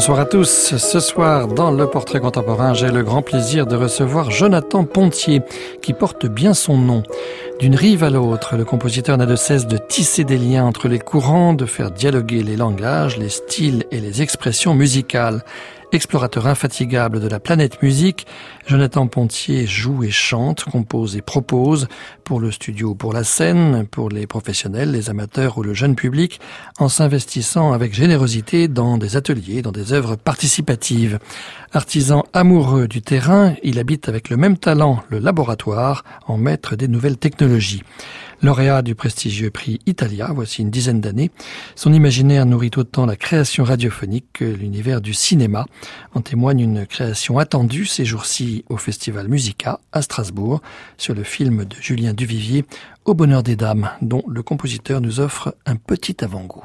Bonsoir à tous. Ce soir, dans le portrait contemporain, j'ai le grand plaisir de recevoir Jonathan Pontier, qui porte bien son nom. D'une rive à l'autre, le compositeur n'a de cesse de tisser des liens entre les courants, de faire dialoguer les langages, les styles et les expressions musicales. Explorateur infatigable de la planète musique, Jonathan Pontier joue et chante, compose et propose pour le studio, pour la scène, pour les professionnels, les amateurs ou le jeune public, en s'investissant avec générosité dans des ateliers, dans des œuvres participatives. Artisan amoureux du terrain, il habite avec le même talent le laboratoire en maître des nouvelles technologies. Lauréat du prestigieux prix Italia, voici une dizaine d'années, son imaginaire nourrit autant la création radiophonique que l'univers du cinéma. En témoigne une création attendue ces jours-ci au Festival Musica à Strasbourg sur le film de Julien Duvivier Au bonheur des dames, dont le compositeur nous offre un petit avant-goût.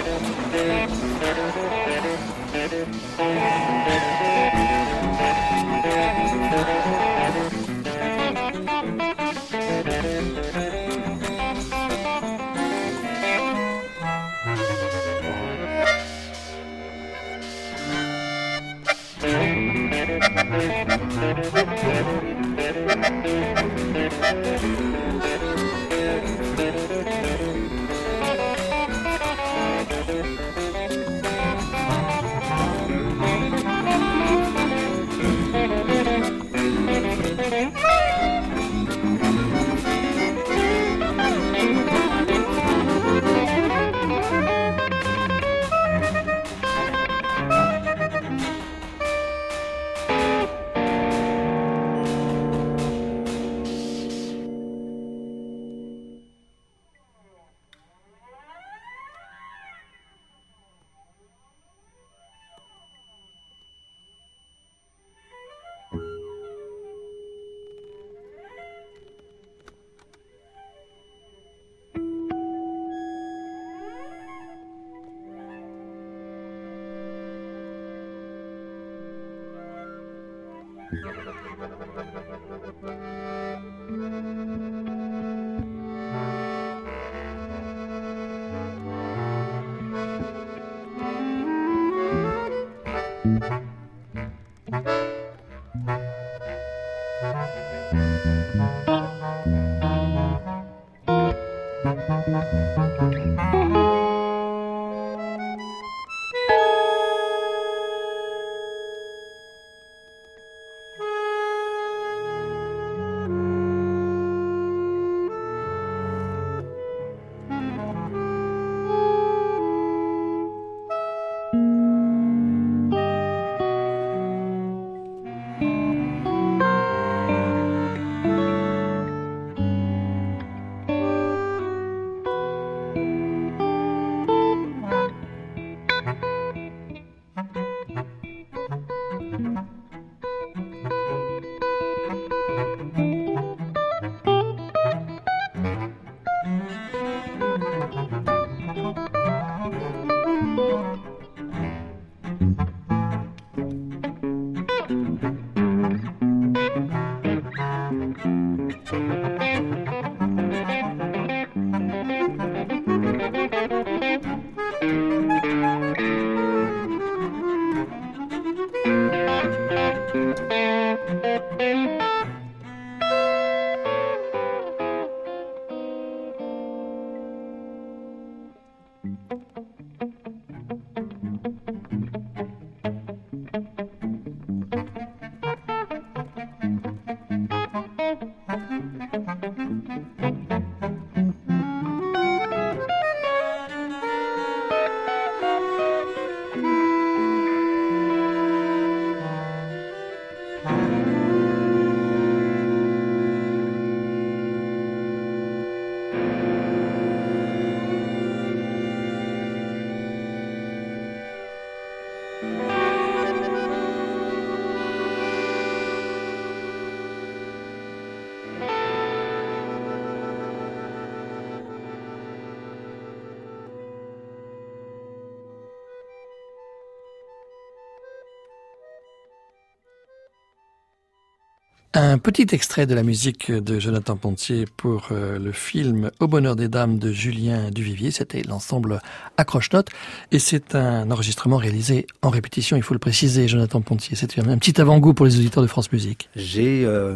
Un petit extrait de la musique de Jonathan Pontier pour euh, le film Au bonheur des dames de Julien Duvivier. C'était l'ensemble Accroche-Notes. Et c'est un enregistrement réalisé en répétition, il faut le préciser, Jonathan Pontier. C'est un petit avant-goût pour les auditeurs de France Musique. J'ai euh,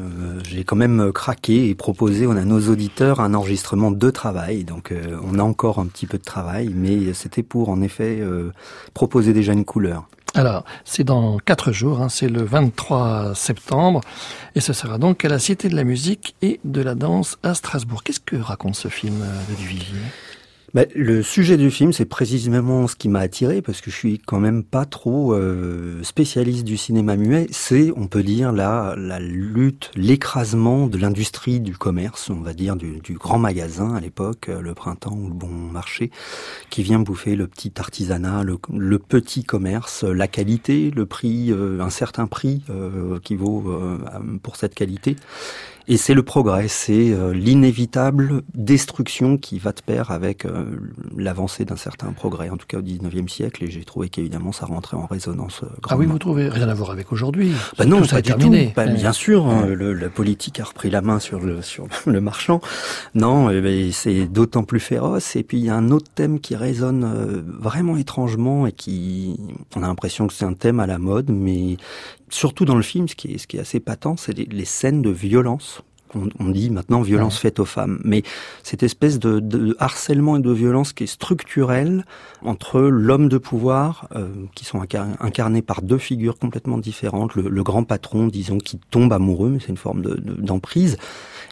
quand même craqué et proposé à nos auditeurs un enregistrement de travail. Donc euh, on a encore un petit peu de travail, mais c'était pour en effet proposer déjà une couleur. Alors, c'est dans quatre jours, hein, c'est le 23 septembre, et ce sera donc à la Cité de la musique et de la danse à Strasbourg. Qu'est-ce que raconte ce film euh, de Duvivier bah, le sujet du film, c'est précisément ce qui m'a attiré parce que je suis quand même pas trop euh, spécialiste du cinéma muet. C'est, on peut dire, la, la lutte, l'écrasement de l'industrie du commerce, on va dire du, du grand magasin à l'époque, euh, le printemps ou le bon marché, qui vient bouffer le petit artisanat, le, le petit commerce, la qualité, le prix, euh, un certain prix qui vaut pour cette qualité. Et c'est le progrès, c'est euh, l'inévitable destruction qui va de pair avec euh, l'avancée d'un certain progrès, en tout cas au 19e siècle, et j'ai trouvé qu'évidemment ça rentrait en résonance euh, Ah oui, vous trouvez rien à voir avec aujourd'hui bah Non, pas du terminé. tout. Bah, bien sûr, hein, le, la politique a repris la main sur le, sur le marchand. Non, eh ben, c'est d'autant plus féroce. Et puis il y a un autre thème qui résonne vraiment étrangement et qui, on a l'impression que c'est un thème à la mode, mais surtout dans le film, ce qui est, ce qui est assez patent, c'est les, scènes de violence. On, dit maintenant violence faite aux femmes, mais cette espèce de, harcèlement et de violence qui est structurelle entre l'homme de pouvoir, euh, qui sont incarnés par deux figures complètement différentes, le, grand patron, disons, qui tombe amoureux, mais c'est une forme d'emprise,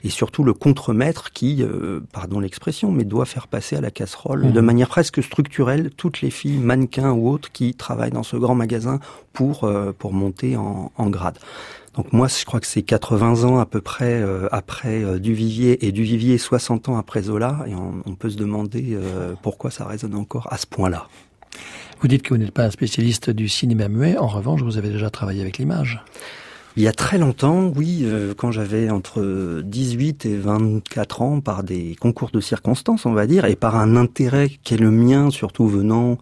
et surtout le contremaître qui, euh, pardon l'expression, mais doit faire passer à la casserole de mmh. manière presque structurelle toutes les filles, mannequins ou autres, qui travaillent dans ce grand magasin pour, euh, pour monter en, en grade. Donc moi, je crois que c'est 80 ans à peu près euh, après euh, Duvivier et Duvivier 60 ans après Zola, et on, on peut se demander euh, pourquoi ça résonne encore à ce point-là. Vous dites que vous n'êtes pas un spécialiste du cinéma muet, en revanche, vous avez déjà travaillé avec l'image. Il y a très longtemps, oui, quand j'avais entre 18 et 24 ans, par des concours de circonstances, on va dire, et par un intérêt qui est le mien, surtout venant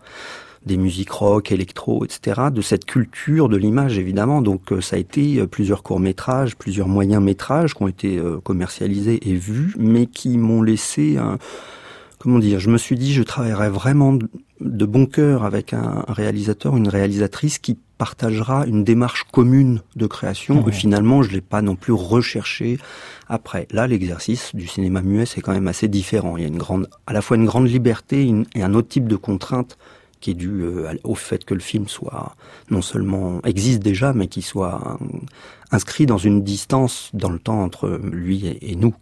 des musiques rock, électro, etc., de cette culture de l'image évidemment. Donc euh, ça a été euh, plusieurs courts métrages, plusieurs moyens métrages qui ont été euh, commercialisés et vus, mais qui m'ont laissé un comment dire, je me suis dit je travaillerai vraiment de bon cœur avec un réalisateur, une réalisatrice qui partagera une démarche commune de création. Et finalement, je l'ai pas non plus recherché après. Là, l'exercice du cinéma muet, c'est quand même assez différent. Il y a une grande, à la fois une grande liberté et un autre type de contrainte qui est dû euh, au fait que le film soit non seulement existe déjà, mais qu'il soit inscrit dans une distance dans le temps entre lui et, nous.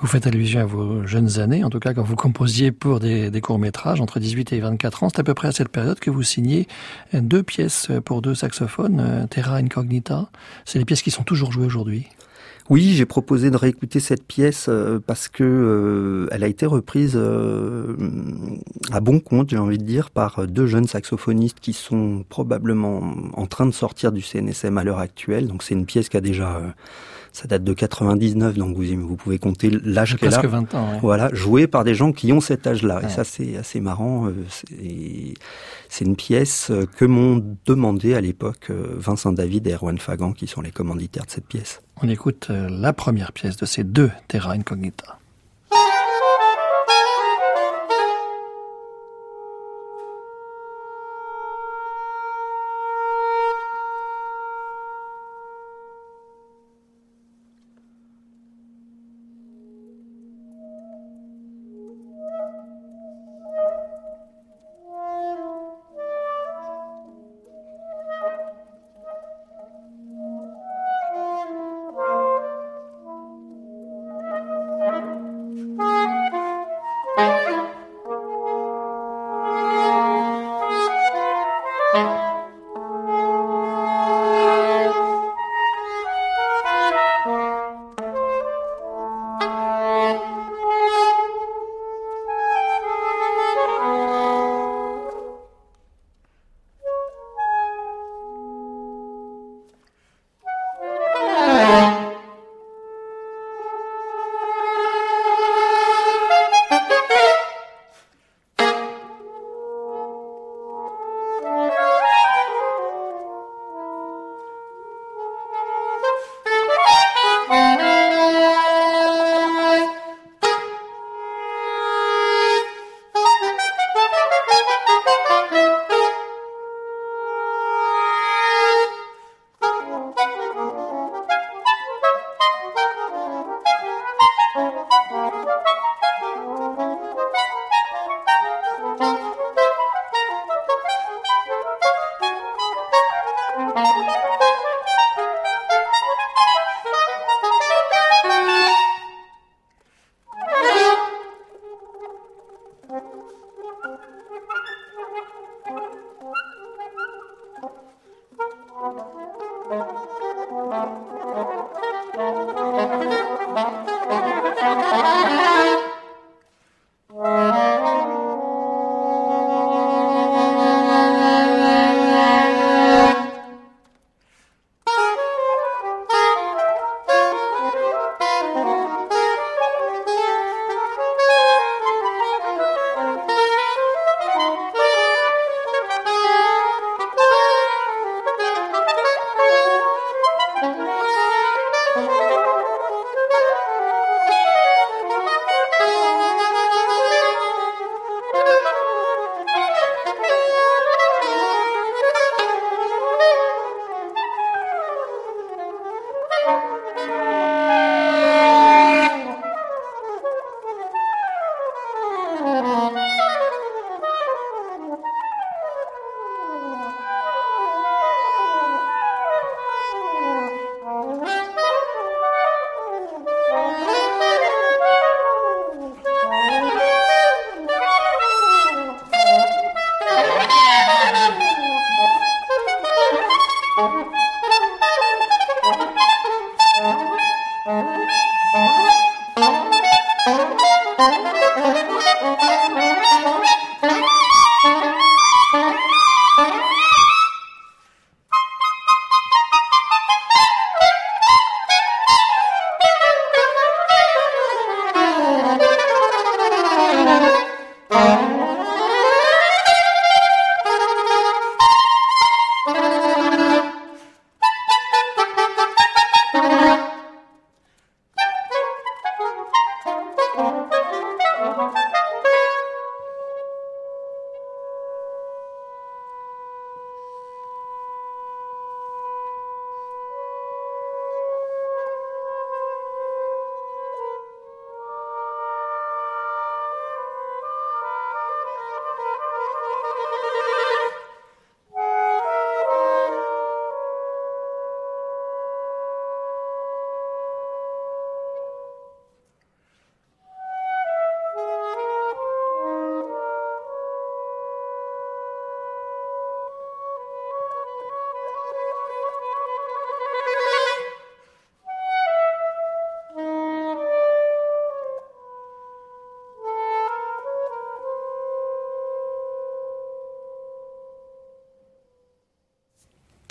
Vous faites allusion à vos jeunes années, en tout cas quand vous composiez pour des, des courts-métrages entre 18 et 24 ans. C'est à peu près à cette période que vous signez deux pièces pour deux saxophones, euh, Terra Incognita. C'est les pièces qui sont toujours jouées aujourd'hui. Oui, j'ai proposé de réécouter cette pièce euh, parce que euh, elle a été reprise euh, à bon compte, j'ai envie de dire, par deux jeunes saxophonistes qui sont probablement en train de sortir du CNSM à l'heure actuelle. Donc c'est une pièce qui a déjà ça date de 99, donc vous, vous pouvez compter l'âge qu'elle a. Presque 20 ans. Voilà, joué par des gens qui ont cet âge-là. Et ça, c'est assez marrant. C'est une pièce que m'ont demandé à l'époque Vincent David et Erwan Fagan, qui sont les commanditaires de cette pièce. On écoute euh, la première pièce de ces deux Terra Incognita.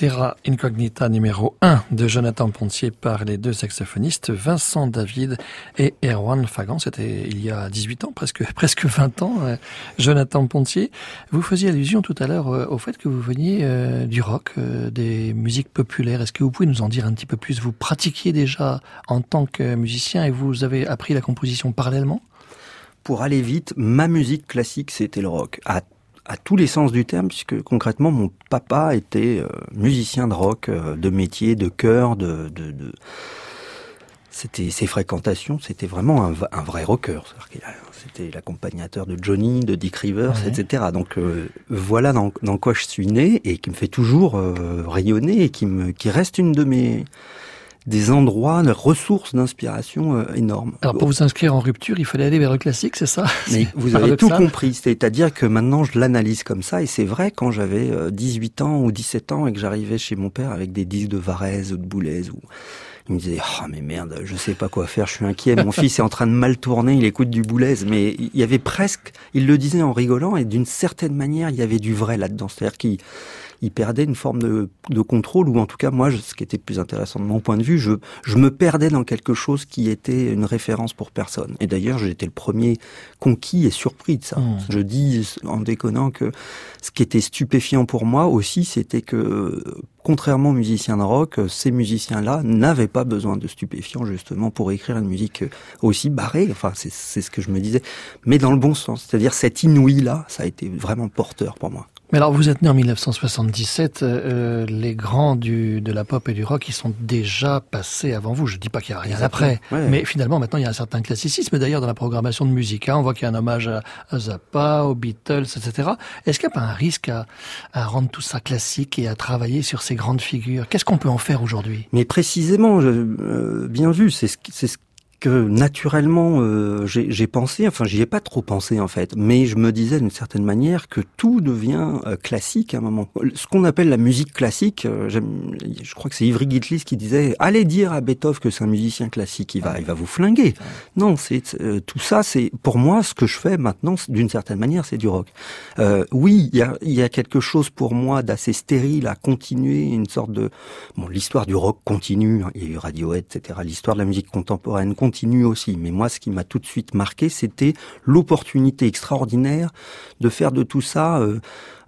Terra Incognita numéro 1 de Jonathan Pontier par les deux saxophonistes Vincent David et Erwan Fagan. C'était il y a 18 ans, presque, presque 20 ans. Euh, Jonathan Pontier, vous faisiez allusion tout à l'heure euh, au fait que vous veniez euh, du rock, des musiques populaires. Est-ce que vous pouvez nous en dire un petit peu plus? Vous pratiquiez déjà en tant que musicien et vous avez appris la composition parallèlement? Pour aller vite, ma musique classique, c'était le rock. À tous les sens du terme, puisque concrètement, mon papa était euh, musicien de rock, euh, de métier, de chœur, de, de, de... c'était ses fréquentations, c'était vraiment un, un, vrai rocker. C'était l'accompagnateur de Johnny, de Dick Rivers, etc. Donc euh, voilà dans, dans, quoi je suis né et qui me fait toujours rayonner et qui me qui reste une de mes des endroits, des ressources d'inspiration euh, énormes. Alors pour vous inscrire en rupture, il fallait aller vers le classique, c'est ça? Mais vous avez tout compris, c'est-à-dire que maintenant je l'analyse comme ça, et c'est vrai quand j'avais 18 euh, ans ou 17 ans et que j'arrivais chez mon père avec des disques de Varese ou de Boulez ou il me disait oh mais merde je sais pas quoi faire je suis inquiet mon fils est en train de mal tourner il écoute du Boulez. Mais il y avait presque il le disait en rigolant et d'une certaine manière il y avait du vrai là-dedans. C'est-à-dire qu'il il perdait une forme de, de, contrôle, ou en tout cas, moi, ce qui était plus intéressant de mon point de vue, je, je me perdais dans quelque chose qui était une référence pour personne. Et d'ailleurs, j'étais le premier conquis et surpris de ça. Mmh. Je dis en déconnant que ce qui était stupéfiant pour moi aussi, c'était que contrairement aux musiciens de rock, ces musiciens-là n'avaient pas besoin de stupéfiants justement pour écrire une musique aussi barrée. Enfin, c'est ce que je me disais, mais dans le bon sens. C'est-à-dire cet inouï-là, ça a été vraiment porteur pour moi. Mais alors, vous êtes né en 1977. Euh, euh, les grands du, de la pop et du rock, ils sont déjà passés avant vous. Je dis pas qu'il y a rien après, mais finalement, maintenant, il y a un certain classicisme. D'ailleurs, dans la programmation de musique, hein, on voit qu'il y a un hommage à, Zappa, aux Beatles, etc. Est-ce qu'il n'y a pas un risque à, à, rendre tout ça classique et à travailler sur ces grandes figures? Qu'est-ce qu'on peut en faire aujourd'hui? Mais précisément, euh, bien vu, c'est ce, ce que naturellement euh, j'ai pensé, enfin j'y ai pas trop pensé en fait, mais je me disais d'une certaine manière que tout devient euh, classique à un moment. Ce qu'on appelle la musique classique, euh, je crois que c'est Ivry Gitlis qui disait allez dire à Beethoven que c'est un musicien classique, il va, il va vous flinguer. Non, c'est tout ça, c'est pour moi ce que je fais maintenant d'une certaine manière, c'est du rock. oui, il y a, y a quelque chose pour moi d'assez stérile à continuer une sorte de bon l'histoire du rock continue, hein, il y a eu Radiohead, etc. L'histoire de la musique contemporaine continue aussi. Mais moi, ce qui m'a tout de suite marqué, c'était l'opportunité extraordinaire de faire de tout ça euh,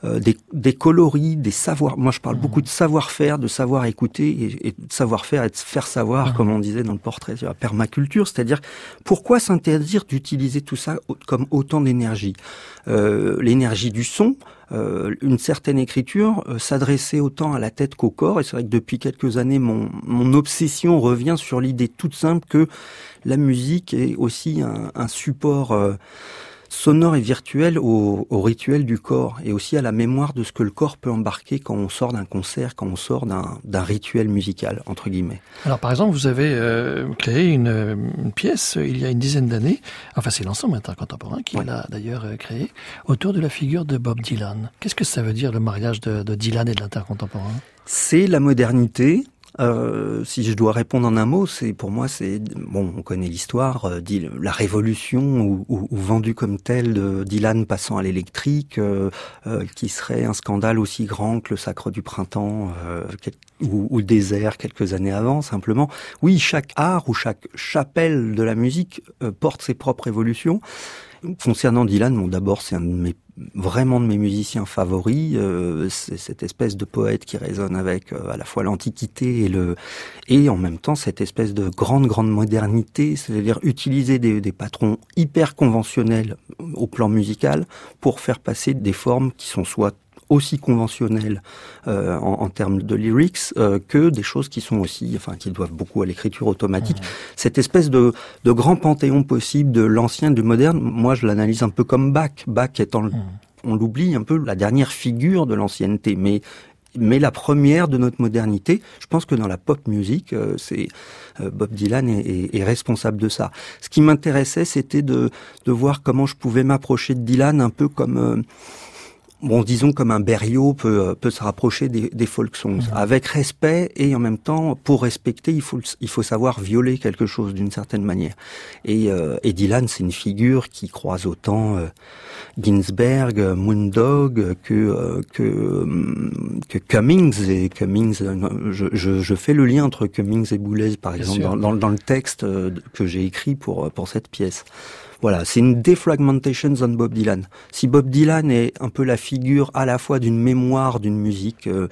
euh, des, des, coloris, des savoirs. Moi, je parle mmh. beaucoup de savoir-faire, de savoir écouter et, de savoir-faire et de faire savoir, mmh. comme on disait dans le portrait sur la permaculture. C'est-à-dire, pourquoi s'interdire d'utiliser tout ça comme autant d'énergie? Euh, L'énergie du son, euh, une certaine écriture euh, s'adressait autant à la tête qu'au corps. Et c'est vrai que depuis quelques années, mon, mon obsession revient sur l'idée toute simple que la musique est aussi un, un support euh, sonore et virtuel au, au, rituel du corps et aussi à la mémoire de ce que le corps peut embarquer quand on sort d'un concert, quand on sort d'un rituel musical, entre guillemets. Alors par exemple, vous avez euh, créé une, une, pièce il y a une dizaine d'années, enfin c'est l'ensemble intercontemporain qui l'a d'ailleurs euh, créé, autour de la figure de Bob Dylan. Qu'est-ce que ça veut dire le mariage de, de Dylan et de l'intercontemporain? C'est la modernité euh, si je dois répondre en un mot, c'est pour moi, c'est bon, on connaît l'histoire, euh, la révolution ou, ou, ou vendue comme telle de Dylan passant à l'électrique, euh, euh, qui serait un scandale aussi grand que le Sacre du printemps ou, ou, le désert quelques années avant. Simplement, oui, chaque art ou chaque chapelle de la musique porte ses propres évolutions. Concernant Dylan, bon, d'abord, c'est un de mes vraiment de mes musiciens favoris. Euh, c'est cette espèce de poète qui résonne avec euh, à la fois l'antiquité et le et en même temps cette espèce de grande grande modernité, c'est-à-dire utiliser des, des, patrons hyper conventionnels au plan musical pour faire passer des formes qui sont soit aussi conventionnelles euh, en, en, termes de lyrics euh, que des choses qui sont aussi, enfin, qui doivent beaucoup à l'écriture automatique. Mmh. Cette espèce de, de, grand panthéon possible de l'ancien, du moderne, moi je l'analyse un peu comme Bach. Bach étant, mmh. on l'oublie un peu, la dernière figure de l'ancienneté, mais mais la première de notre modernité. Je pense que dans la pop music, euh, c'est euh, Bob Dylan est, est, est, responsable de ça. Ce qui m'intéressait, c'était de, de voir comment je pouvais m'approcher de Dylan un peu comme euh, bon, disons comme un Berriot peut, peut se rapprocher des, des folk songs, mmh. avec respect et en même temps, pour respecter, il faut, il faut savoir violer quelque chose d'une certaine manière. Et, euh, et Dylan, c'est une figure qui croise autant euh, Ginsberg, Moondog que, euh, que, que Cummings. Et Cummings, je, je, je, fais le lien entre Cummings et Boulez, par Bien exemple, dans, dans, dans, le texte euh, que j'ai écrit pour, pour cette pièce. Voilà, c'est une defragmentation on Bob Dylan. Si Bob Dylan est un peu la figure à la fois d'une mémoire d'une musique euh,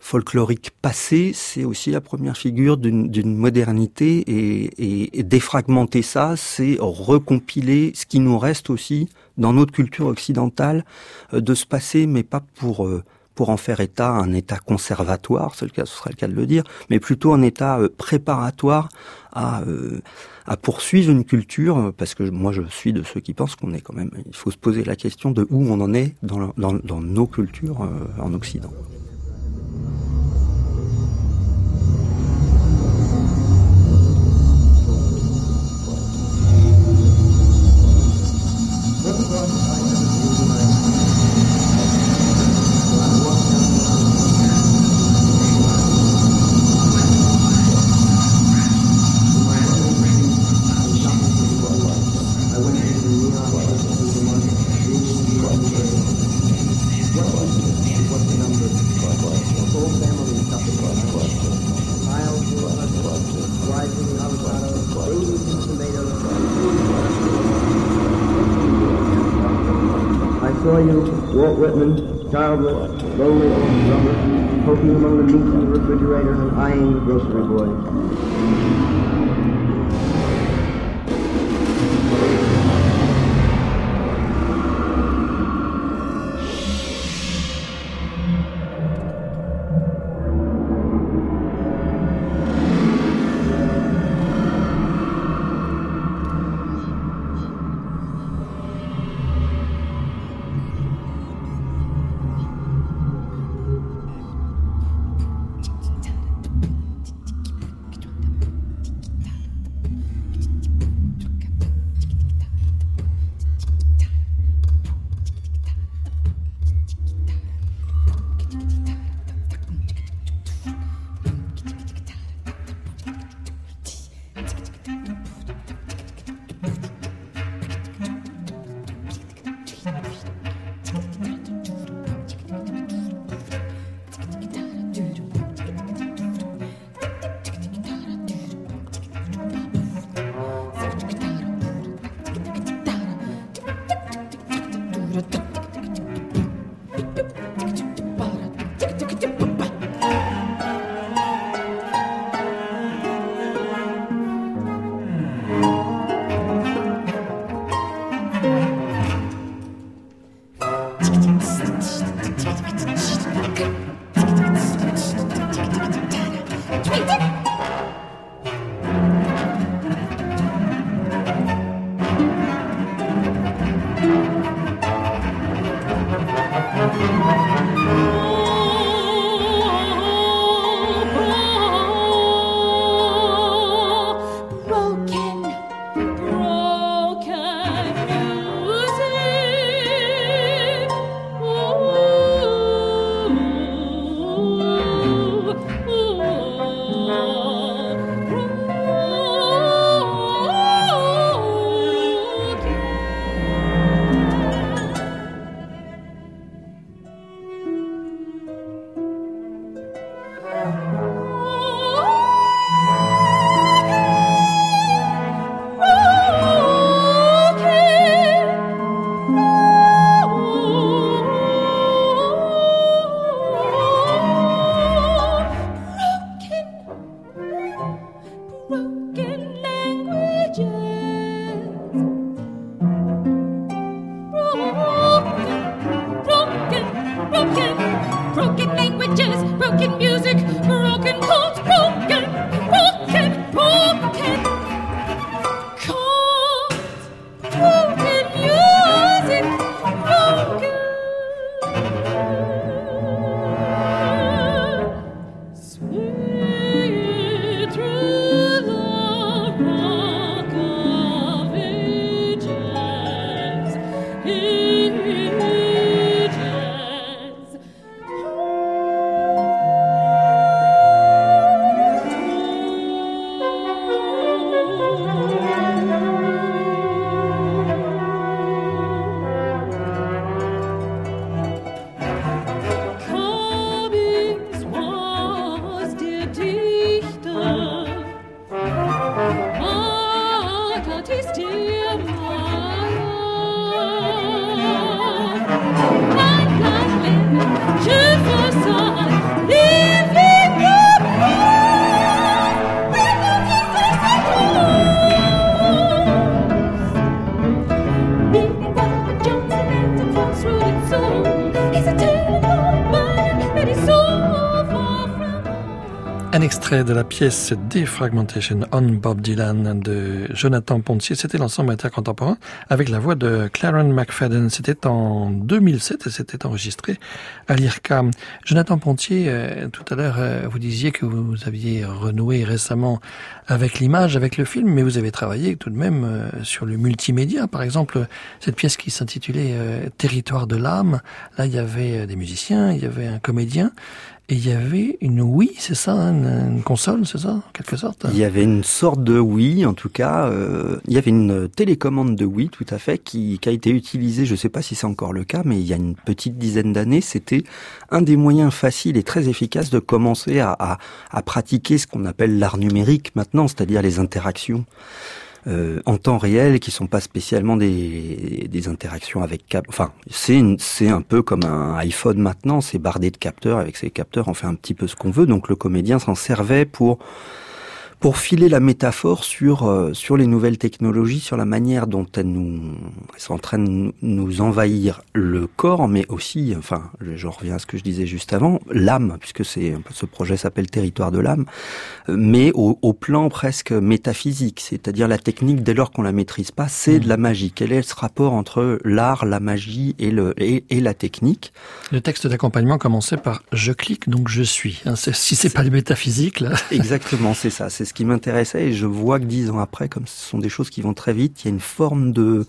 folklorique passée, c'est aussi la première figure d'une modernité et, et, et, défragmenter ça, c'est recompiler ce qui nous reste aussi dans notre culture occidentale euh, de se passer, mais pas pour euh, pour en faire état un état conservatoire, ce serait le cas de le dire, mais plutôt un état préparatoire à, à poursuivre une culture, parce que moi je suis de ceux qui pensent qu'on est quand même, il faut se poser la question de où on en est dans nos cultures euh, en Occident. Whitman, childless, lonely old drummer, poking among the meat in the refrigerator and eyeing the grocery boy. De la pièce Defragmentation on Bob Dylan de Jonathan Pontier. C'était l'ensemble intercontemporain avec la voix de Claren McFadden. C'était en 2007 et c'était enregistré à l'IRCA. Jonathan Pontier, euh, tout à l'heure, euh, vous disiez que vous aviez renoué récemment avec l'image, avec le film, mais vous avez travaillé tout de même euh, sur le multimédia. Par exemple, cette pièce qui s'intitulait Territoire de l'âme. Là, il y avait des musiciens, il y avait un comédien. Et il y avait une Wii, c'est ça, hein, une, console, c'est ça, en quelque sorte? Il y avait une sorte de Wii, en tout cas. Euh, il y avait une télécommande de Wii, tout à fait, qui, qui a été utilisée, je ne sais pas si c'est encore le cas, mais il y a une petite dizaine d'années, c'était un des moyens faciles et très efficaces de commencer à, à, à pratiquer ce qu'on appelle l'art numérique maintenant, c'est-à-dire les interactions. Euh, en temps réel qui sont pas spécialement des, des interactions avec cap. Enfin, c'est c'est un peu comme un iPhone maintenant, c'est bardé de capteurs. Avec ces capteurs, on fait un petit peu ce qu'on veut. Donc le comédien s'en servait pour pour filer la métaphore sur euh, sur les nouvelles technologies, sur la manière dont elles nous elles sont en train de nous envahir le corps, mais aussi, enfin, je reviens à ce que je disais juste avant, l'âme, puisque c'est ce projet s'appelle Territoire de l'âme, mais au, au, plan presque métaphysique, c'est-à-dire la technique dès lors qu'on la maîtrise pas, c'est mmh. de la magie. Quel est ce rapport entre l'art, la magie et le et, et la technique? Le texte d'accompagnement commençait par je clique donc je suis. Hein, si c'est pas le métaphysique là. Exactement, c'est ça. C'est ce qui m'intéressait et je vois que dix ans après, comme ce sont des choses qui vont très vite, il y a une forme de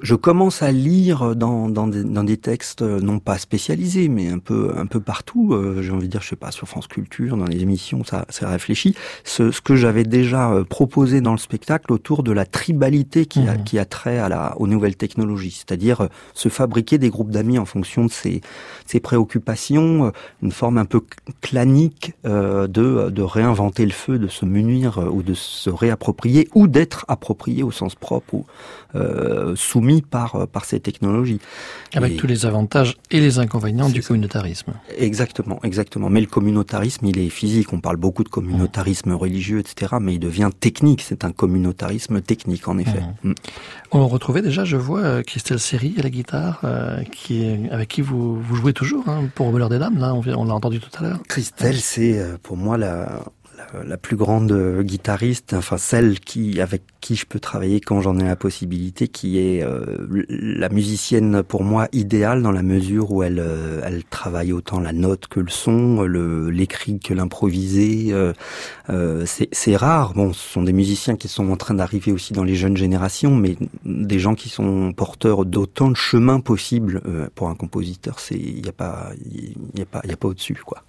je commence à lire dans, dans, des, dans des textes euh, non pas spécialisés, mais un peu un peu partout. Euh, j'ai envie de dire, je sais pas, sur France Culture, dans les émissions, ça, ça réfléchit. Ce, ce que j'avais déjà euh, proposé dans le spectacle autour de la tribalité qui a, mmh. qui a trait à la, aux nouvelles technologies, c'est-à-dire se fabriquer des groupes d'amis en fonction de ses, ses préoccupations, une forme un peu clanique euh, de, de réinventer le feu, de se munir ou de se réapproprier ou d'être approprié au sens propre ou euh, soumis par, euh, par ces technologies. Avec tous les avantages et les inconvénients du communautarisme. Exactement, exactement. Mais le communautarisme, il est physique. On parle beaucoup de communautarisme religieux, etc. Mais il devient technique. C'est un communautarisme technique, en effet. Mmh. Mm. On retrouvait déjà, je vois, euh, Christelle Seri à la guitare, qui est, avec qui vous, vous jouez toujours hein, pour Voleur des Dames. Là, on, on l'a entendu tout à l'heure. Christelle, c'est pour moi la, la plus grande guitariste, enfin celle qui avec qui je peux travailler quand j'en ai la possibilité, qui est euh, la musicienne pour moi idéale dans la mesure où elle euh, travaille autant la note que le son, l'écrit que l'improvisé. Euh, c'est rare. Bon, ce sont des musiciens qui sont en train d'arriver aussi dans les jeunes générations, mais des gens qui sont porteurs d'autant de chemins possibles pour un compositeur, c'est il n'y a pas il y a pas il y a pas au-dessus quoi.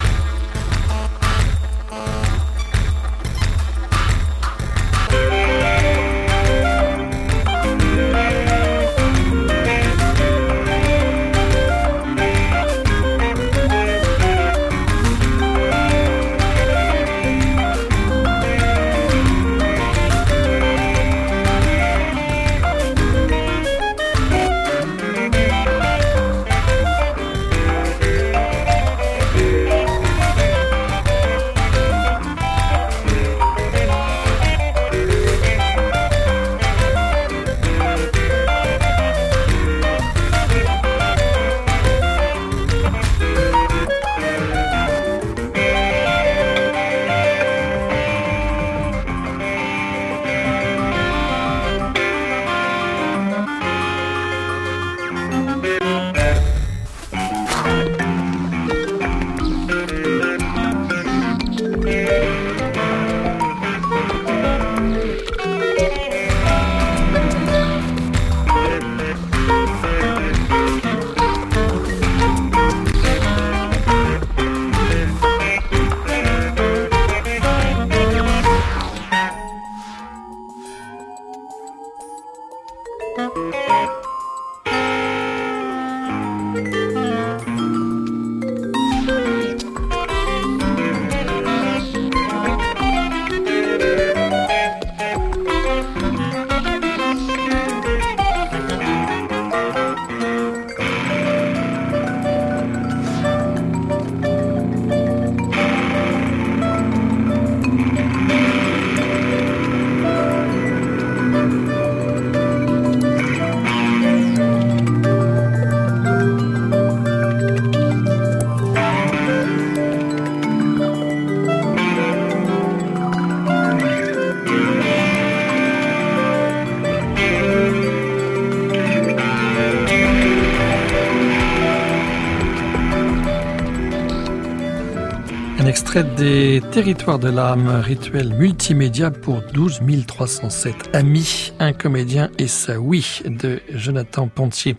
Des Territoires de l'âme, rituel multimédia pour 12 307 amis, un comédien et sa oui de Jonathan Pontier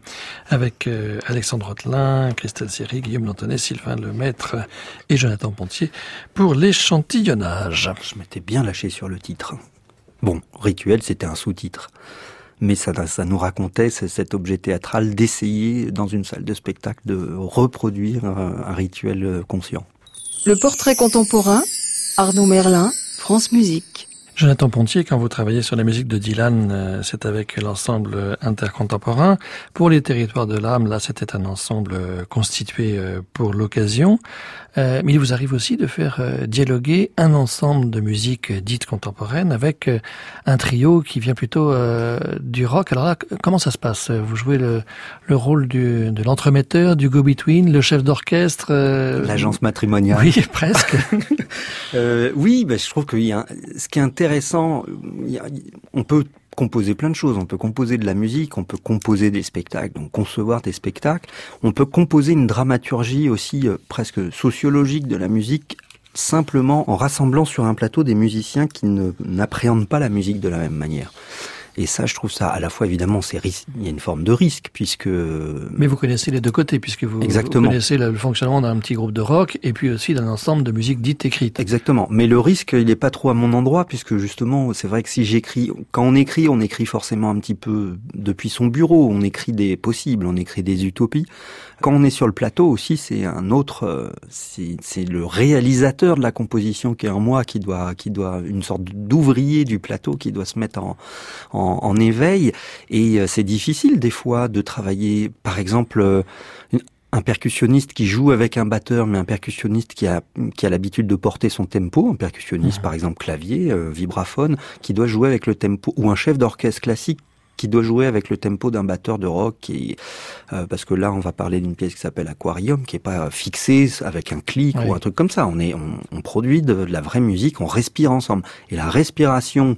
avec euh, Alexandre Rotelin, Christelle Seri, Guillaume Lantonnet, Sylvain Lemaître et Jonathan Pontier pour l'échantillonnage. Je m'étais bien lâché sur le titre. Bon, rituel, c'était un sous-titre mais ça, ça nous racontait cet objet théâtral d'essayer dans une salle de spectacle de reproduire un, rituel euh, conscient. Le portrait contemporain, Arnaud Merlin, France Musique. Jonathan Pontier, quand vous travaillez sur la musique de Dylan, euh, c'est avec l'ensemble intercontemporain. Pour les territoires de l'âme, là, c'était un ensemble euh, constitué pour l'occasion. Euh, mais il vous arrive aussi de faire euh, dialoguer un ensemble de musique dite contemporaine avec euh, un trio qui vient plutôt du rock. Alors là, comment ça se passe? Vous jouez le, le rôle du, de l'entremetteur, du go-between, le chef d'orchestre L'agence matrimoniale. Oui, presque. oui, ben, je trouve que ce qui est intéressant, on peut composer plein de choses. On peut composer de la musique, on peut composer des spectacles, donc concevoir des spectacles. On peut composer une dramaturgie aussi euh, presque sociologique de la musique simplement en rassemblant sur un plateau des musiciens qui n'appréhendent pas la musique de la même manière. Et ça, je trouve ça à la fois évidemment, c'est il y a une forme de risque puisque. Mais vous connaissez les deux côtés puisque vous, Exactement. connaissez le fonctionnement d'un petit groupe de rock et puis aussi d'un ensemble de musique dite écrite. Exactement. Mais le risque, il n'est pas trop à mon endroit puisque justement, c'est vrai que si j'écris, quand on écrit, on écrit forcément un petit peu depuis son bureau. On écrit des possibles, on écrit des utopies. Quand on est sur le plateau aussi, c'est un autre, euh, c'est le réalisateur de la composition qui est en moi, qui doit, qui doit une sorte d'ouvrier du plateau, qui doit se mettre en, en, en éveil. Et euh, c'est difficile des fois de travailler, par exemple, euh, un percussionniste qui joue avec un batteur, mais un percussionniste qui a qui a l'habitude de porter son tempo, un percussionniste par exemple clavier, vibraphone, qui doit jouer avec le tempo, ou un chef d'orchestre classique qui doit jouer avec le tempo d'un batteur de rock qui euh, parce que là on va parler d'une pièce qui s'appelle Aquarium qui est pas fixée avec un clic ou un truc comme ça. On est on, on produit de, la vraie musique on respire ensemble. Et la respiration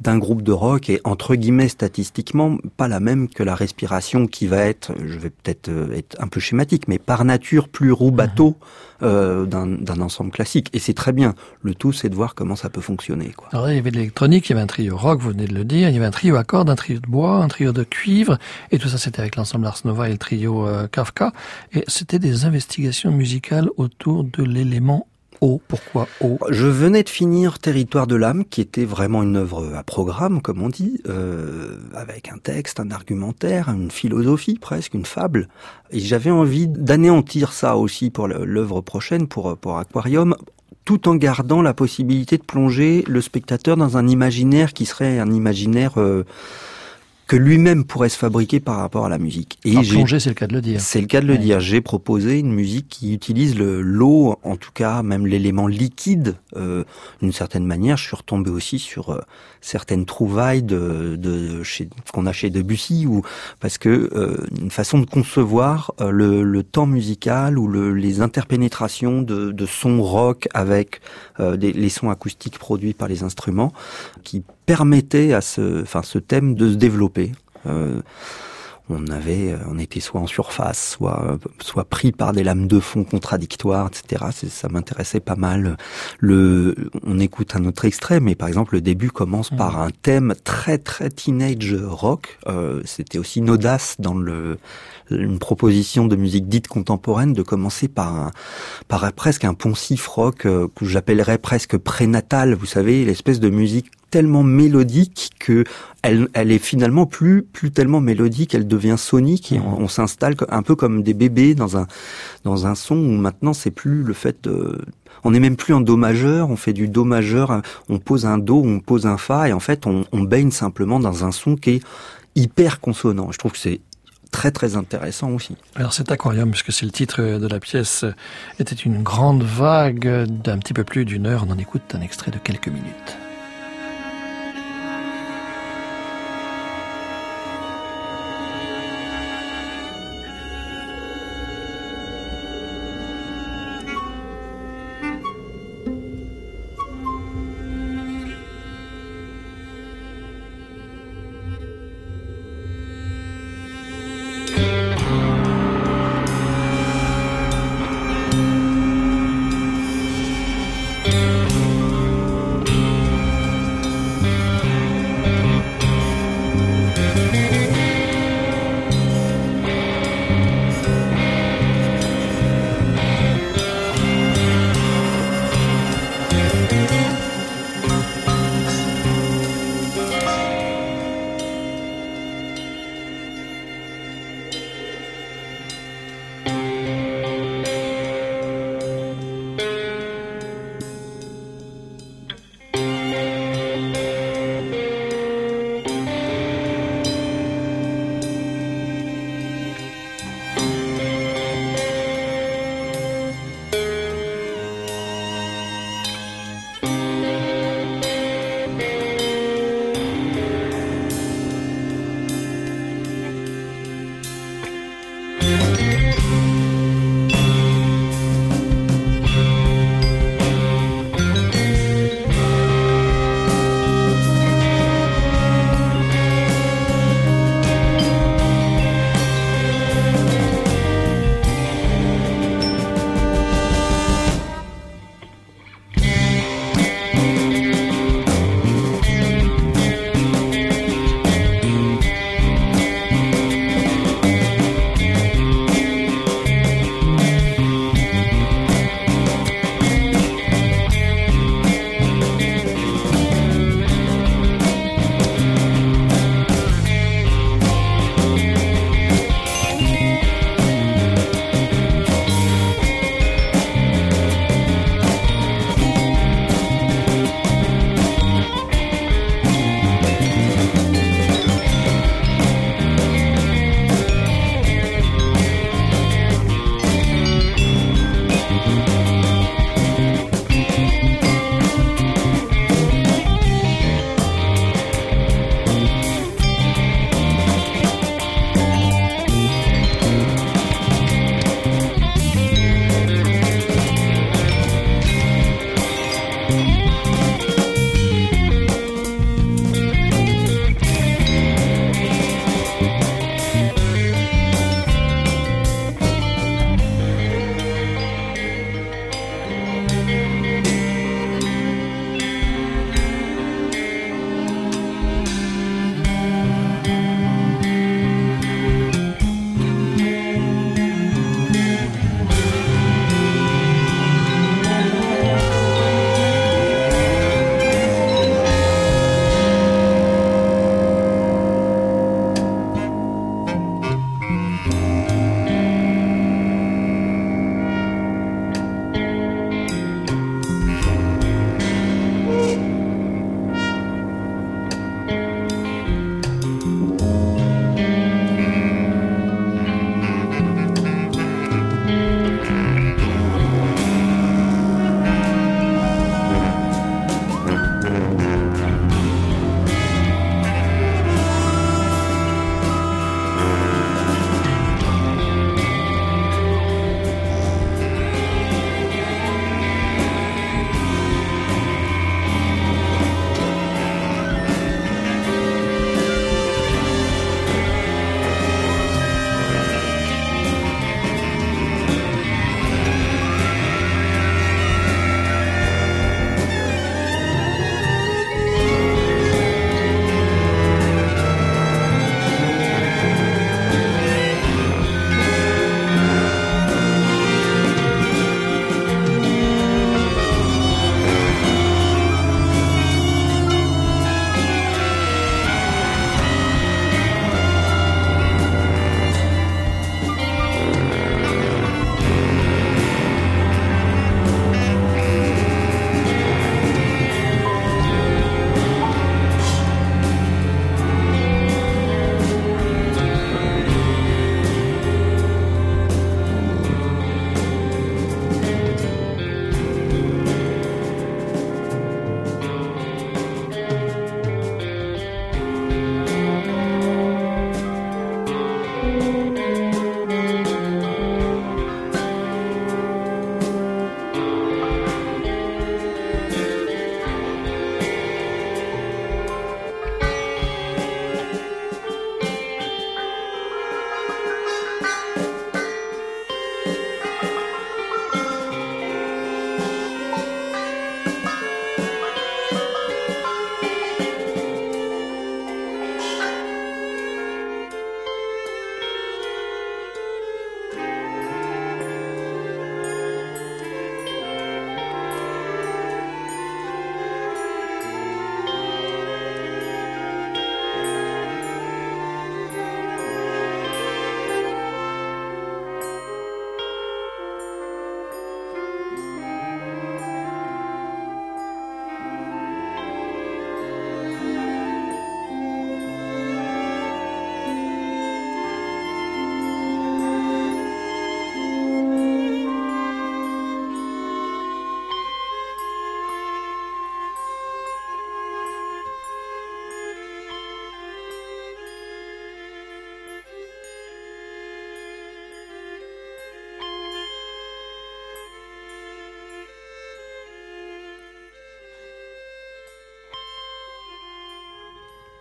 d'un groupe de rock est entre guillemets statistiquement pas la même que la respiration qui va être, je vais peut-être euh, être un peu schématique, mais par nature plus roue bateau mhm. euh, d'un ensemble classique. Et c'est très bien. Le tout, c'est de voir comment ça peut fonctionner. Quoi. Alors il y avait de l'électronique, il y avait un trio rock, vous venez de le dire, il y avait un trio à cordes, un trio de bois, un trio de cuivre, et tout ça c'était avec l'ensemble Ars Nova et le trio euh, Kafka. Et c'était des investigations musicales autour de l'élément O, pourquoi O? Je venais de finir Territoire de l'âme, qui était vraiment une œuvre à programme, comme on dit, euh, avec un texte, un argumentaire, une philosophie presque, une fable. Et j'avais envie d'anéantir ça aussi pour l'œuvre prochaine, pour, pour Aquarium, tout en gardant la possibilité de plonger le spectateur dans un imaginaire qui serait un imaginaire... Euh, que lui-même pourrait se fabriquer par rapport à la musique. Et plonger, c'est le cas de le dire. C'est le cas de le dire. J'ai proposé une musique qui utilise le l'eau, en tout cas même l'élément liquide, euh, d'une certaine manière. Je suis retombé aussi sur euh, certaines trouvailles de, de chez qu'on a chez Debussy, ou parce que euh, une façon de concevoir euh, le, le, temps musical ou le, les interpénétrations de, de sons rock avec des, les sons acoustiques produits par les instruments, qui permettait à ce, enfin, ce thème de se développer. Euh, on avait, euh, on était soit en surface, soit, soit pris par des lames de fond contradictoires, etc. Ça m'intéressait pas mal. Le, on écoute un autre extrait, mais par exemple le début commence par mmh. un thème très très teenage rock. Euh, C'était aussi une audace dans le une proposition de musique dite contemporaine de commencer par un, par presque un poncif rock que j'appellerais presque prénatal. Vous savez, l'espèce de musique tellement mélodique que elle, elle est finalement plus plus tellement mélodique, elle devient sonique et on, s'installe un peu comme des bébés dans un dans un son où maintenant c'est plus le fait de on n'est même plus en do majeur, on fait du do majeur, on pose un do, on pose un fa et en fait on, on baigne simplement dans un son qui est hyper consonant. Je trouve que c'est très très intéressant aussi. Alors cet aquarium, puisque c'est le titre de la pièce, était une grande vague d'un petit peu plus d'une heure. On en écoute un extrait de quelques minutes.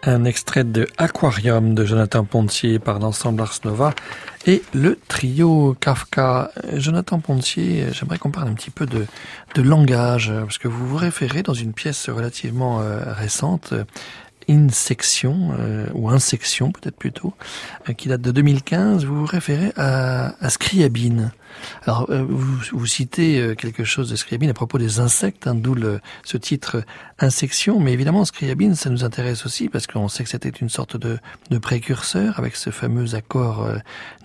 Un extrait de Aquarium de Jonathan Pontier par l'ensemble Ars Nova et le trio Kafka. Jonathan Pontier, j'aimerais qu'on parle un petit peu de, langage, parce que vous vous référez dans une pièce relativement euh, récente Insection, euh, ou Insection peut-être plutôt, euh, qui date de 2015, vous vous référez à, à Scriabine. Alors, euh, vous, vous, citez quelque chose de Scriabine à propos des insectes, hein, d'où ce titre Insection, mais évidemment, Scriabine, ça nous intéresse aussi parce qu'on sait que c'était une sorte de, de, précurseur avec ce fameux accord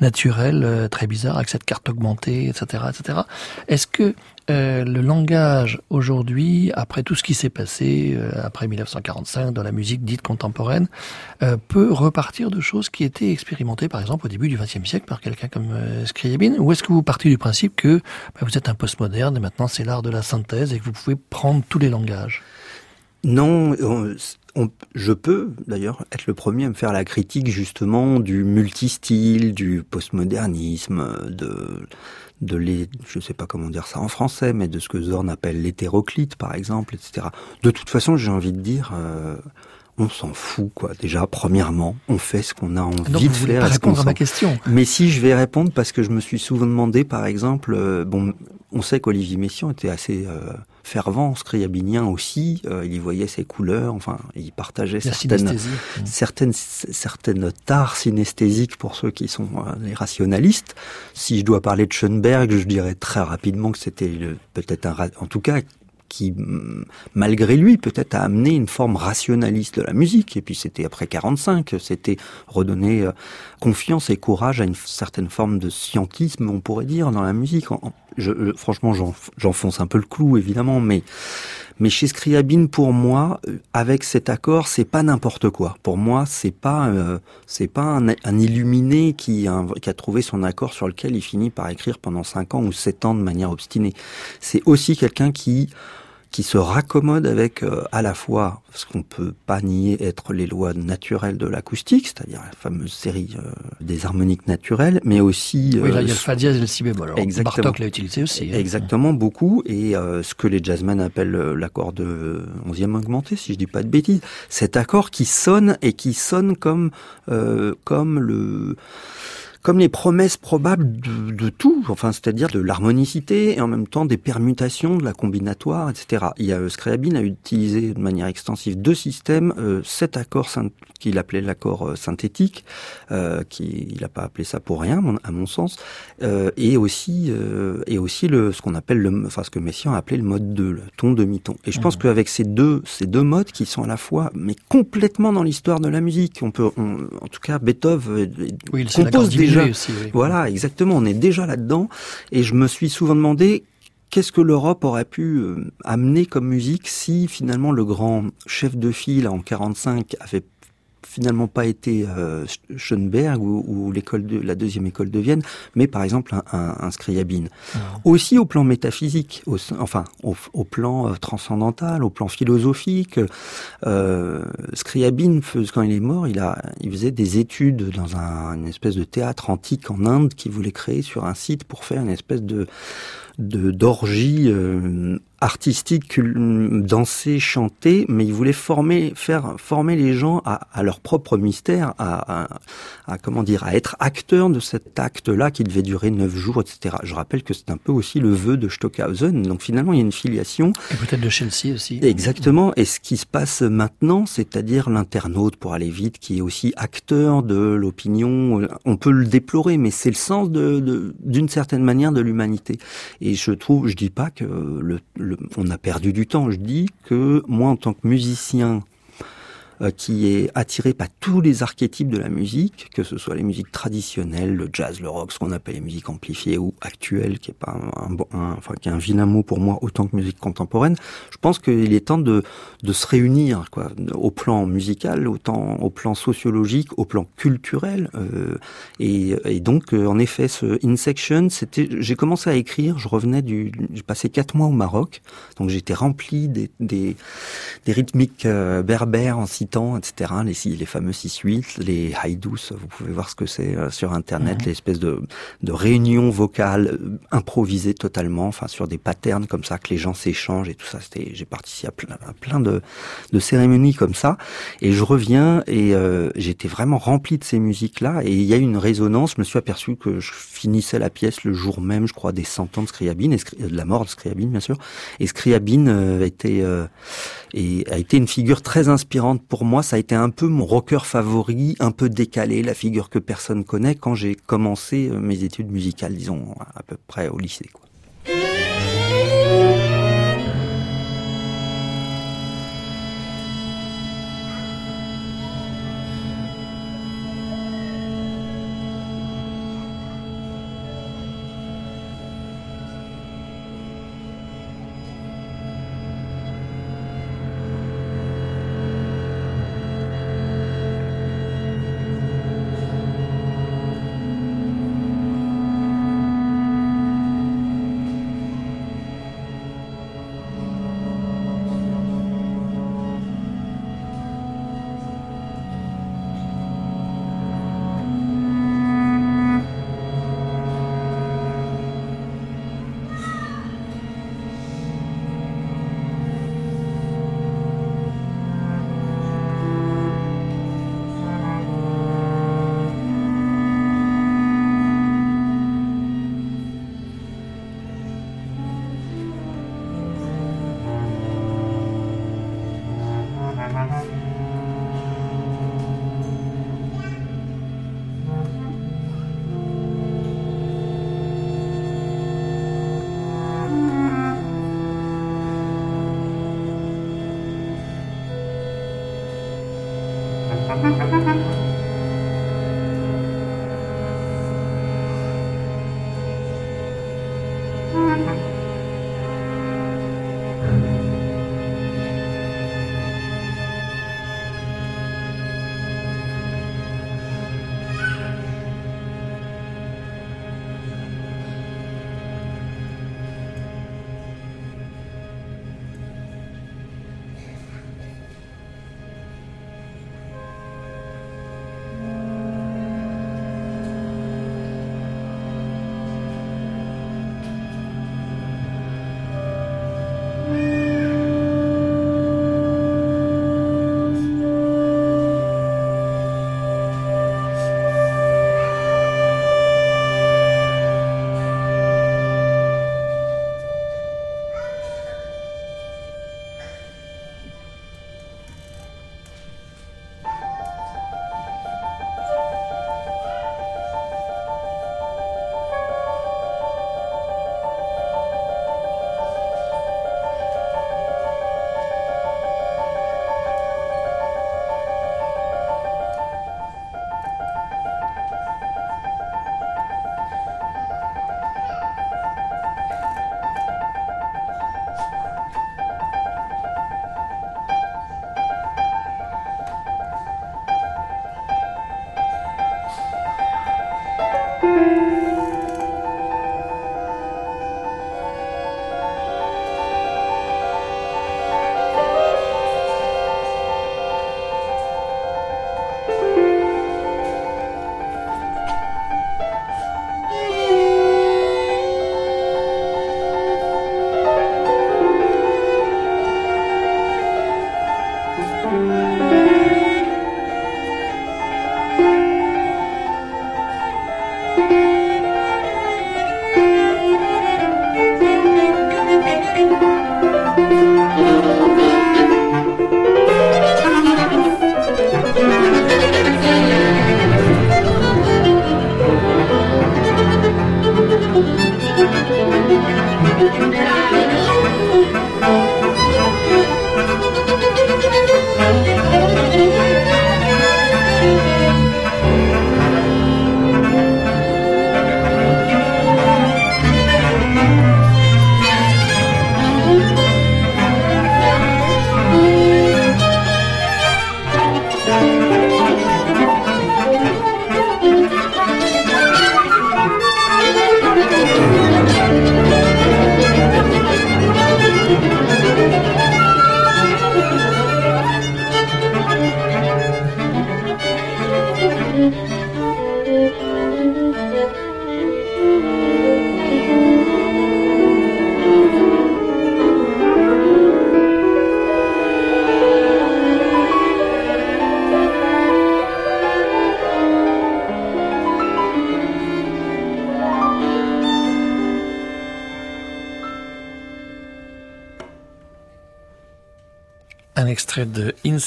naturel très bizarre, avec cette carte augmentée, etc. etc. Est-ce que euh, le langage aujourd'hui, après tout ce qui s'est passé euh, après 1945 dans la musique dite contemporaine, euh, peut repartir de choses qui étaient expérimentées, par exemple, au début du XXe siècle par quelqu'un comme Scriabine. Ou est-ce que vous partez du principe que bah, vous êtes un postmoderne et maintenant c'est l'art de la synthèse et que vous pouvez prendre tous les langages? Non, je peux d'ailleurs être le premier à me faire la critique justement du multistyle, du postmodernisme, de de les, je sais pas comment dire ça en français, mais de ce que Zorn appelle l'hétéroclite par exemple, etc. De toute façon, j'ai envie de dire. Euh, on s'en fout, quoi. Déjà, premièrement, on fait ce qu'on a envie de faire. Pas répondre à ma question. Mais si je vais répondre, parce que je me suis souvent demandé, par exemple, euh, bon, on sait qu'Olivier Messiaen était assez euh, fervent, scriabinien aussi. Euh, il y voyait ses couleurs. Enfin, il partageait certaines, certaines, certaines tares synesthésiques pour ceux qui sont les rationalistes. Si je dois parler de Schoenberg, je dirais très rapidement que c'était peut-être un, en tout cas, qui, malgré lui, peut-être a amené une forme rationaliste de la musique. Et puis c'était après 45, c'était redonner euh, confiance et courage à une certaine forme de scientisme, on pourrait dire, dans la musique. Je, franchement, j'enfonce un peu le clou, évidemment, mais mais chez Scriabine, pour moi, euh, avec cet accord, c'est pas n'importe quoi. Pour moi, c'est pas euh, c'est pas un, illuminé qui qui a trouvé son accord sur lequel il finit par écrire pendant cinq ans ou sept ans de manière obstinée. C'est aussi quelqu'un qui qui se raccommode avec euh, à la fois ce qu'on peut pas nier être les lois naturelles de l'acoustique, c'est-à-dire la fameuse série euh, des harmoniques naturelles, mais aussi oui, là, il y a le fa dièse et le si bémol. exactement. Bartok l'a utilisé aussi. Hein. Exactement, beaucoup et ce que les jazzmen appellent l'accord de onzième augmenté, si je dis pas de bêtises, cet accord qui sonne et qui sonne comme comme le comme les promesses probables de, tout, enfin c'est-à-dire de l'harmonicité et en même temps des permutations, de la combinatoire, etc. Il y a, euh, Scriabin a utilisé de manière extensive deux systèmes, euh, sept accords qu'il appelait l'accord euh, synthétique, euh, qui il n'a pas appelé ça pour rien, à mon sens, euh, et aussi euh, et aussi le ce qu'on appelle le, enfin ce que Messiaen a appelé le mode 2, le ton demi-ton. Et je pense mmh. qu'avec ces deux ces deux modes qui sont à la fois mais complètement dans l'histoire de la musique, on peut en tout cas Beethoven oui, compose déjà voilà, exactement. On est déjà là-dedans. Et je me suis souvent demandé qu'est-ce que l'Europe aurait pu euh, amener comme musique si finalement le grand chef de file en 45 avait finalement pas été euh, Schoenberg ou, l'école de la deuxième école de Vienne, mais par exemple un, un, un Scriabine. Ah. Aussi au plan métaphysique, enfin au, plan euh, transcendantal, au plan philosophique. Euh, Scriabine, quand il est mort, il a, il faisait des études dans un, une espèce de théâtre antique en Inde qu'il voulait créer sur un site pour faire une espèce de d'orgie euh, artistique, danser, chanter, mais il voulait former, faire former les gens à, à leur propre mystère, à, à, à, comment dire, à être acteurs de cet acte-là qui devait durer neuf jours, etc. Je rappelle que c'est un peu aussi le vœu de Stockhausen. Donc finalement, il y a une filiation. Et peut-être de Chelsea aussi. Exactement. Et ce qui se passe maintenant, c'est-à-dire l'internaute, pour aller vite, qui est aussi acteur de l'opinion. On peut le déplorer, mais c'est le sens de, d'une certaine manière de l'humanité. Et je trouve, je dis pas que a perdu du temps. Je dis que moi, en tant que musicien qui est attiré par tous les archétypes de la musique, que ce soit les musiques traditionnelles, le jazz, le rock, ce qu'on appelle les musiques amplifiées ou actuelles, qui est pas un, un, enfin qui est un vilain mot pour moi autant que musique contemporaine. Je pense qu'il est temps de, de se réunir, quoi, au plan musical, autant au plan sociologique, au plan culturel, euh, et, et, donc euh, en effet, ce In Section, c'était, j'ai commencé à écrire, je revenais du, j'ai passé quatre mois au Maroc, donc j'étais rempli des, des, des rythmiques euh, berbères en citant etc. Les, les fameux 6-8, les haïdous, vous pouvez voir ce que c'est euh, sur Internet, mhm. l'espèce de, de réunions vocales euh, improvisées totalement, enfin sur des patterns comme ça que les gens s'échangent et tout ça. J'ai participé à plein, plein de, de, cérémonies comme ça, et je reviens et euh, j'étais vraiment rempli de ces musiques-là, et il y a une résonance. Je me suis aperçu que je finissais la pièce le jour même, je crois, des 100 ans de Scriabine, et de la mort de Scriabine bien sûr, et Scriabine a été et a été une figure très inspirante pour moi. Ça a été un peu mon rocker favori, un peu décalé, la figure que personne connaît quand j'ai commencé euh, mes études musicales, disons à peu près au lycée.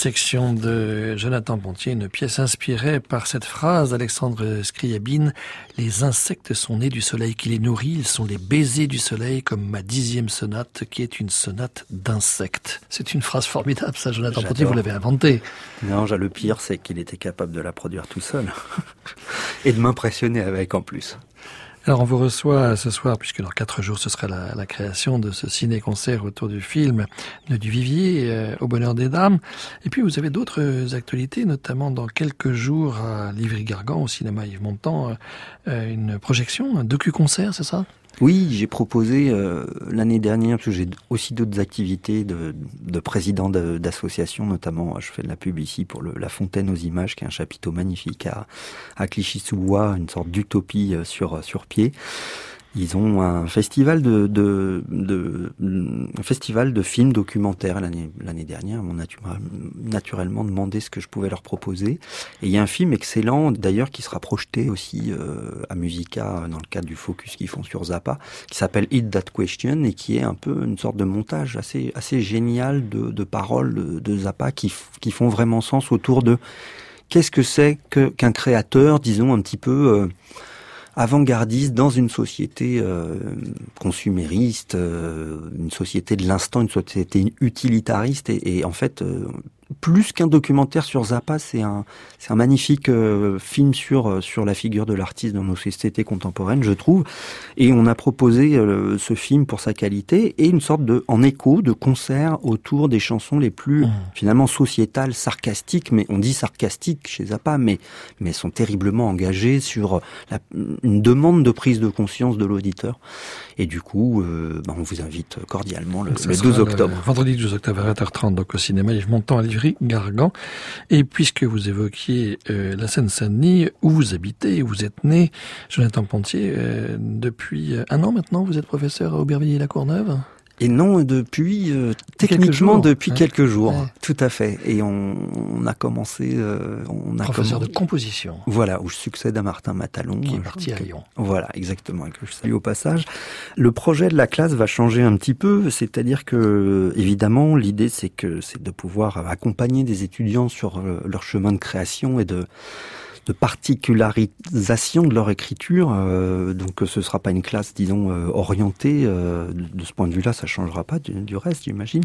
Section de Jonathan Pontier, une pièce inspirée par cette phrase d'Alexandre Scriabine. Les insectes sont nés du soleil qui les nourrit, ils sont les baisers du soleil, comme ma dixième sonate, qui est une sonate d'insectes. C'est une phrase formidable, ça, Jonathan Pontier, vous l'avez inventée. Non, le pire, c'est qu'il était capable de la produire tout seul. Et de m'impressionner avec en plus. Alors on vous reçoit ce soir, puisque dans quatre jours ce sera la, création de ce ciné-concert autour du film de Du Vivier euh, au bonheur des dames. Et puis vous avez d'autres actualités, notamment dans quelques jours à Livry-Gargan, au cinéma Yves Montand, euh, euh, une projection, un docu-concert, c'est ça? Oui, j'ai proposé euh, l'année dernière, parce que j'ai aussi d'autres activités de, de président d'association, notamment je fais de la pub ici pour le, la Fontaine aux images, qui est un chapiteau magnifique à, à Clichy-sous-Bois, une sorte d'utopie euh, sur, sur pied. Ils ont un festival de, de, de un festival de films documentaires l'année l'année dernière. On a naturellement demandé ce que je pouvais leur proposer. Et il y a un film excellent d'ailleurs qui sera projeté aussi euh, à Musica dans le cadre du focus qu'ils font sur Zappa, qui s'appelle Hit That Question et qui est un peu une sorte de montage assez assez génial de, de paroles de, Zappa qui qui font vraiment sens autour de qu'est-ce que c'est qu'un créateur, disons un petit peu euh, avant-gardiste dans une société euh, consumériste, euh, une société de l'instant, une société utilitariste. Et, en fait, euh, plus qu'un documentaire sur Zappa, c'est un, c'est un magnifique euh, film sur euh, sur la figure de l'artiste dans nos sociétés contemporaines, je trouve. Et on a proposé euh, ce film pour sa qualité et une sorte de, en écho, de concert autour des chansons les plus mmh. finalement sociétales, sarcastiques. Mais on dit sarcastiques chez Zappa, mais mais sont terriblement engagées sur la, une demande de prise de conscience de l'auditeur. Et du coup, euh, bah, on vous invite cordialement le, 12 octobre. vendredi 12 octobre à 20h30, donc au cinéma Yves Montand à Livry-Gargan. Et puisque vous évoquiez euh, la Seine-Saint-Denis, où vous habitez, où vous êtes né, Jonathan Pontier, euh, depuis un an maintenant, vous êtes professeur à Aubervilliers-la-Courneuve? Et non, depuis euh, techniquement depuis quelques jours, tout à fait. Et on, on a commencé, euh, on a professeur de composition. Voilà, où je succède à Martin Matalon, qui est parti à Lyon. Voilà, exactement, et que je salue au passage. Le projet de la classe va changer un petit peu, c'est-à-dire que évidemment l'idée c'est que c'est de pouvoir accompagner des étudiants sur euh, leur chemin de création et de de particularisation de leur écriture. Euh, donc ce sera pas une classe, disons, euh, orientée. Euh, de ce point de vue-là, ça changera pas du, reste, j'imagine.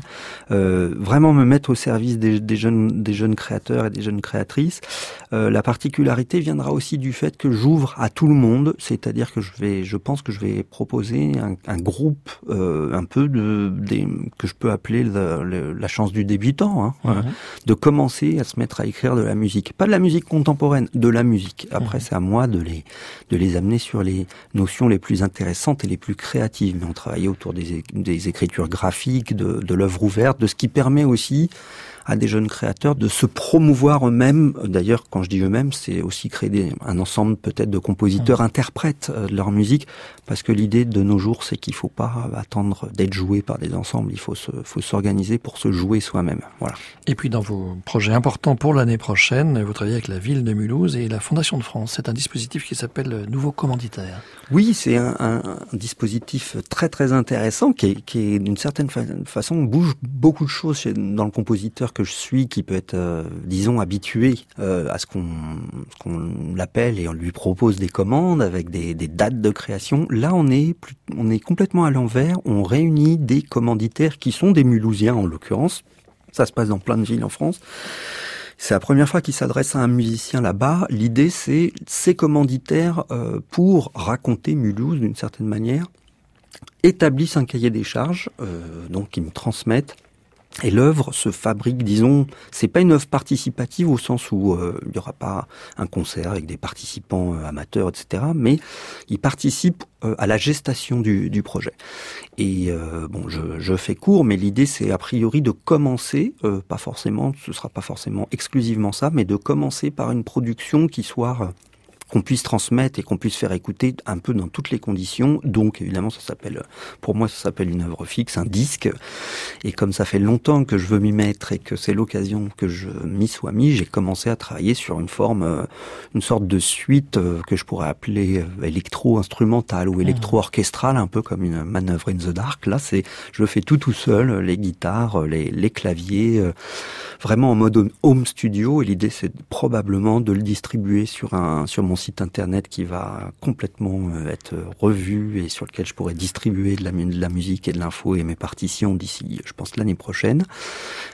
vraiment me mettre au service des, des, jeunes, des jeunes créateurs et des jeunes créatrices. la particularité viendra aussi du fait que j'ouvre à tout le monde, c'est-à-dire que je vais, je pense que je vais proposer un, un groupe un peu de, des, que je peux appeler la chance du débutant, hein, mmh. de commencer à se mettre à écrire de la musique, pas de la musique contemporaine, de la musique. Après, mhm. c'est à moi de les, de les amener sur les notions les plus intéressantes et les plus créatives. Mais on travaillait autour des, des écritures graphiques, de, de l'œuvre ouverte, de ce qui permet aussi à des jeunes créateurs de se promouvoir eux-mêmes. D'ailleurs, quand je dis eux-mêmes, c'est aussi créer un ensemble peut-être de compositeurs mmh. interprètes euh, de leur musique, parce que l'idée de nos jours, c'est qu'il faut pas attendre d'être joué par des ensembles. Il faut se, faut s'organiser pour se jouer soi-même. Voilà. Et puis, dans vos projets importants pour l'année prochaine, vous travaillez avec la ville de Mulhouse et la Fondation de France. C'est un dispositif qui s'appelle Nouveau Commanditaire. Oui, c'est un, un, dispositif très très intéressant qui, qui est d'une certaine façon bouge beaucoup de choses dans le compositeur que je suis, qui peut être, euh, disons, habitué euh, à ce qu'on l'appelle et on lui propose des commandes avec des, dates de création. Là, on est complètement à l'envers. On réunit des commanditaires qui sont des Mulhousiens en l'occurrence. Ça se passe dans plein de villes en France. C'est la première fois qu'il s'adresse à un musicien là-bas. L'idée, c'est ces commanditaires, euh, pour raconter Mulhouse d'une certaine manière, établissent un cahier des charges, donc ils me transmettent et l'œuvre se fabrique, disons, c'est pas une œuvre participative au sens où euh, il n'y aura pas un concert avec des participants euh, amateurs, etc. Mais il participe euh, à la gestation du, du projet. Et bon, je, je, fais court, mais l'idée c'est a priori de commencer, pas forcément, ce sera pas forcément exclusivement ça, mais de commencer par une production qui soit qu'on puisse transmettre et qu'on puisse faire écouter un peu dans toutes les conditions. Donc évidemment, ça s'appelle, pour moi, ça s'appelle une œuvre fixe, un disque. Et comme ça fait longtemps que je veux m'y mettre et que c'est l'occasion que je m'y sois mis, j'ai commencé à travailler sur une forme, euh, une sorte de suite euh, que je pourrais appeler euh, électro-instrumentale ou mmh. électro-orchestrale, un peu comme une manœuvre in the dark. Là, c'est, je le fais tout tout seul, les guitares, les, les claviers, vraiment en mode home studio. Et l'idée, c'est probablement de le distribuer sur un, sur mon site internet qui va complètement euh, être revu et sur lequel je pourrais distribuer de la, musique et de l'info et mes partitions d'ici, je pense, l'année prochaine.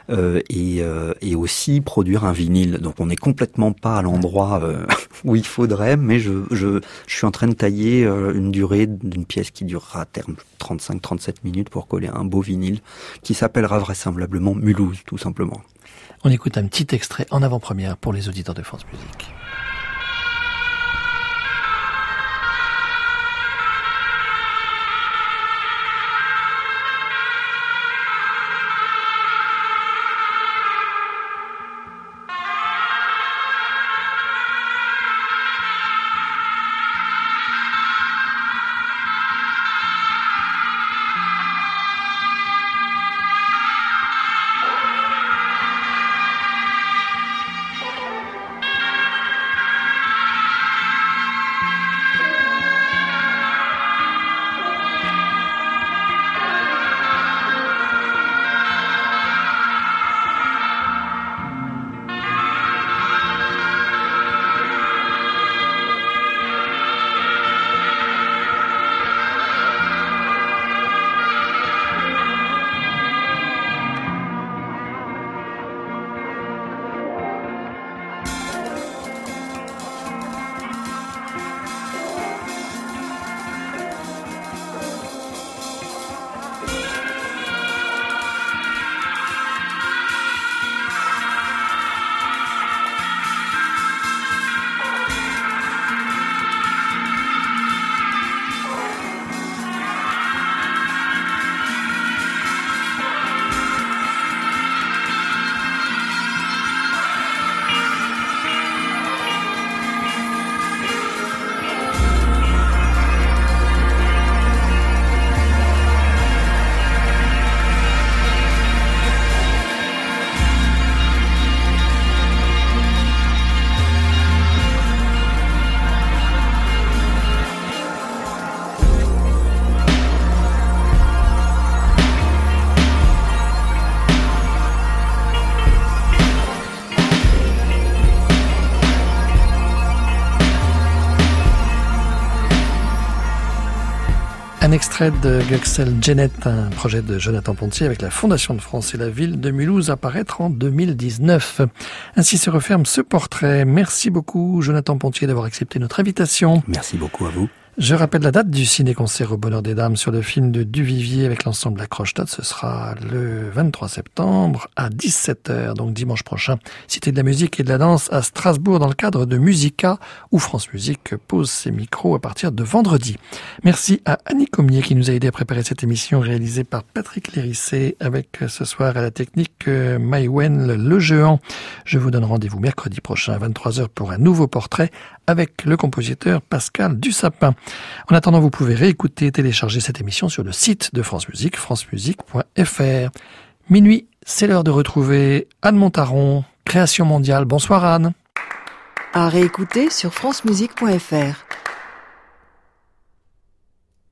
Euh, et, euh, et, aussi produire un vinyle. Donc on n'est complètement pas à l'endroit où il faudrait, mais je, je, je, suis en train de tailler une durée d'une pièce qui durera à terme 35-37 minutes pour coller un beau vinyle qui s'appellera vraisemblablement Mulhouse, tout simplement. On écoute un petit extrait en avant-première pour les auditeurs de France Musique. Extrait de Guxel Janet, un projet de Jonathan Pontier avec la Fondation de France et la ville de Mulhouse à paraître en 2019. Ainsi se referme ce portrait. Merci beaucoup Jonathan Pontier d'avoir accepté notre invitation. Merci beaucoup à vous. Je rappelle la date du ciné-concert au Bonheur des Dames sur le film de Duvivier avec l'ensemble La Croche-Date. Ce sera le 23 septembre à 17h, donc dimanche prochain. Cité de la musique et de la danse à Strasbourg dans le cadre de Musica où France Musique pose ses micros à partir de vendredi. Merci à Annie Comier qui nous a aidé à préparer cette émission réalisée par Patrick Lérissé avec ce soir à la technique euh, Maïwen Le Géant. Je vous donne rendez-vous mercredi prochain à 23h pour un nouveau portrait avec le compositeur Pascal Dussapin. En attendant, vous pouvez réécouter et télécharger cette émission sur le site de France Musique, francemusique.fr. Minuit, c'est l'heure de retrouver Anne Montaron, Création mondiale. Bonsoir Anne. À réécouter sur francemusique.fr.